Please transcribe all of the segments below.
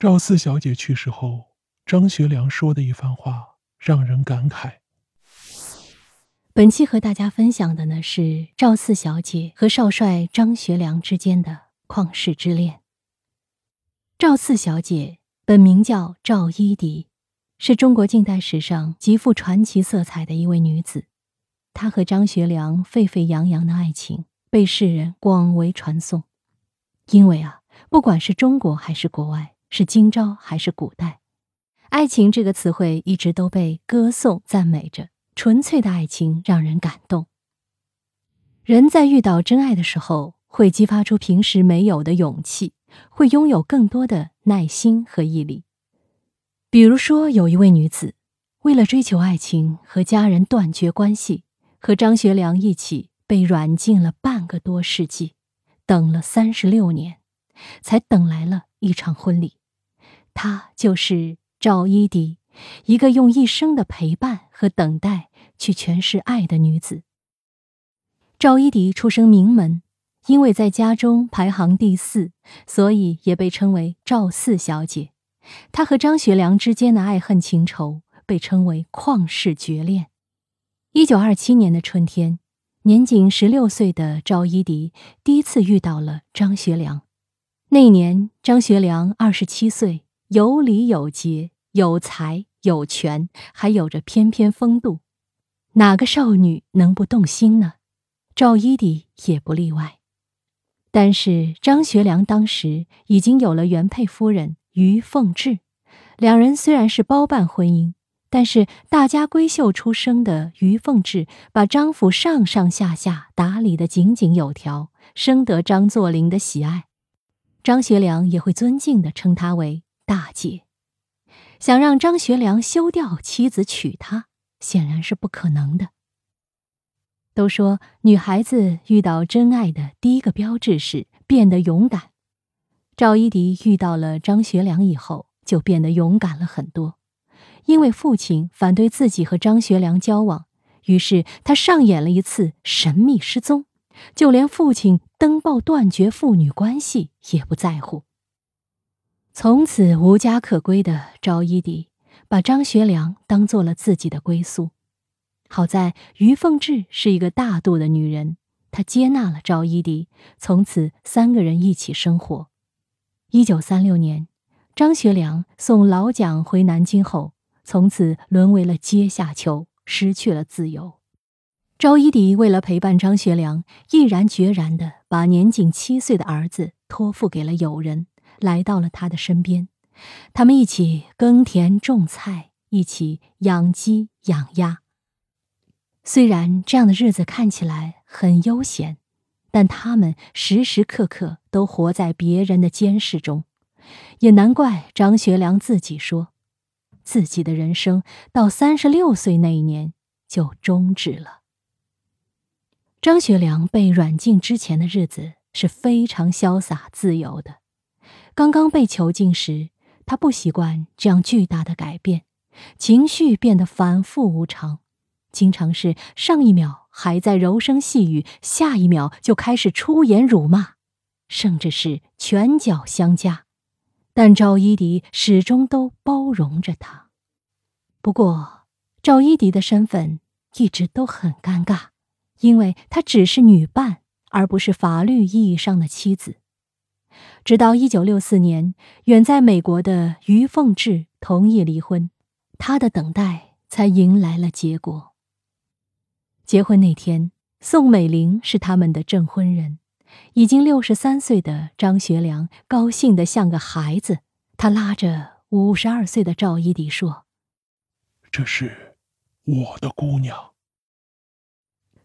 赵四小姐去世后，张学良说的一番话让人感慨。本期和大家分享的呢是赵四小姐和少帅张学良之间的旷世之恋。赵四小姐本名叫赵一荻，是中国近代史上极富传奇色彩的一位女子。她和张学良沸沸扬扬的爱情被世人广为传颂，因为啊，不管是中国还是国外，是今朝还是古代，爱情这个词汇一直都被歌颂赞美着。纯粹的爱情让人感动。人在遇到真爱的时候，会激发出平时没有的勇气，会拥有更多的耐心和毅力。比如说，有一位女子，为了追求爱情，和家人断绝关系，和张学良一起被软禁了半个多世纪，等了三十六年，才等来了一场婚礼。她就是赵一荻，一个用一生的陪伴和等待。去诠释爱的女子。赵一荻出生名门，因为在家中排行第四，所以也被称为赵四小姐。她和张学良之间的爱恨情仇被称为旷世绝恋。一九二七年的春天，年仅十六岁的赵一荻第一次遇到了张学良。那年，张学良二十七岁，有礼有节，有才有权，还有着翩翩风度。哪个少女能不动心呢？赵一荻也不例外。但是张学良当时已经有了原配夫人于凤至，两人虽然是包办婚姻，但是大家闺秀出生的于凤至把张府上上下下打理得井井有条，深得张作霖的喜爱。张学良也会尊敬地称她为大姐。想让张学良休掉妻子娶她。显然是不可能的。都说女孩子遇到真爱的第一个标志是变得勇敢。赵一荻遇到了张学良以后，就变得勇敢了很多。因为父亲反对自己和张学良交往，于是他上演了一次神秘失踪，就连父亲登报断绝父女关系也不在乎。从此无家可归的赵一荻。把张学良当做了自己的归宿，好在于凤至是一个大度的女人，她接纳了赵一荻，从此三个人一起生活。一九三六年，张学良送老蒋回南京后，从此沦为了阶下囚，失去了自由。赵一荻为了陪伴张学良，毅然决然地把年仅七岁的儿子托付给了友人，来到了他的身边。他们一起耕田种菜，一起养鸡养鸭。虽然这样的日子看起来很悠闲，但他们时时刻刻都活在别人的监视中。也难怪张学良自己说，自己的人生到三十六岁那一年就终止了。张学良被软禁之前的日子是非常潇洒自由的，刚刚被囚禁时。他不习惯这样巨大的改变，情绪变得反复无常，经常是上一秒还在柔声细语，下一秒就开始出言辱骂，甚至是拳脚相加。但赵一荻始终都包容着他。不过，赵一荻的身份一直都很尴尬，因为她只是女伴，而不是法律意义上的妻子。直到一九六四年，远在美国的于凤至同意离婚，他的等待才迎来了结果。结婚那天，宋美龄是他们的证婚人。已经六十三岁的张学良高兴得像个孩子，他拉着五十二岁的赵一荻说：“这是我的姑娘。”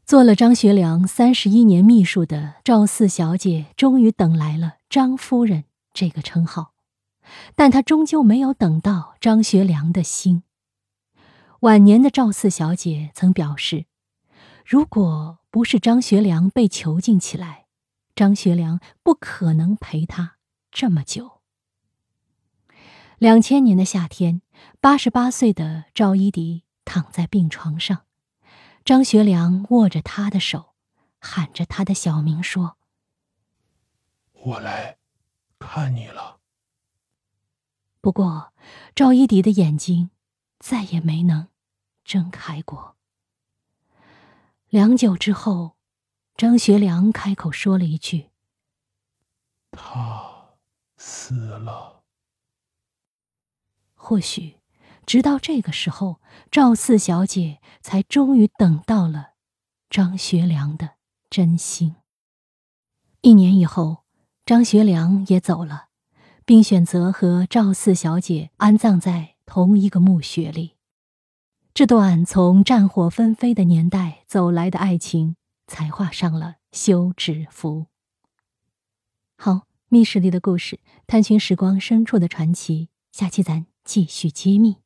做了张学良三十一年秘书的赵四小姐，终于等来了“张夫人”这个称号，但她终究没有等到张学良的心。晚年的赵四小姐曾表示：“如果不是张学良被囚禁起来，张学良不可能陪她这么久。”两千年的夏天，八十八岁的赵一荻躺在病床上。张学良握着他的手，喊着他的小名说：“我来看你了。”不过，赵一迪的眼睛再也没能睁开过。良久之后，张学良开口说了一句：“他死了。”或许，直到这个时候，赵四小姐才终于等到了张学良的真心。一年以后，张学良也走了，并选择和赵四小姐安葬在同一个墓穴里。这段从战火纷飞的年代走来的爱情，才画上了休止符。好，密室里的故事，探寻时光深处的传奇，下期咱继续揭秘。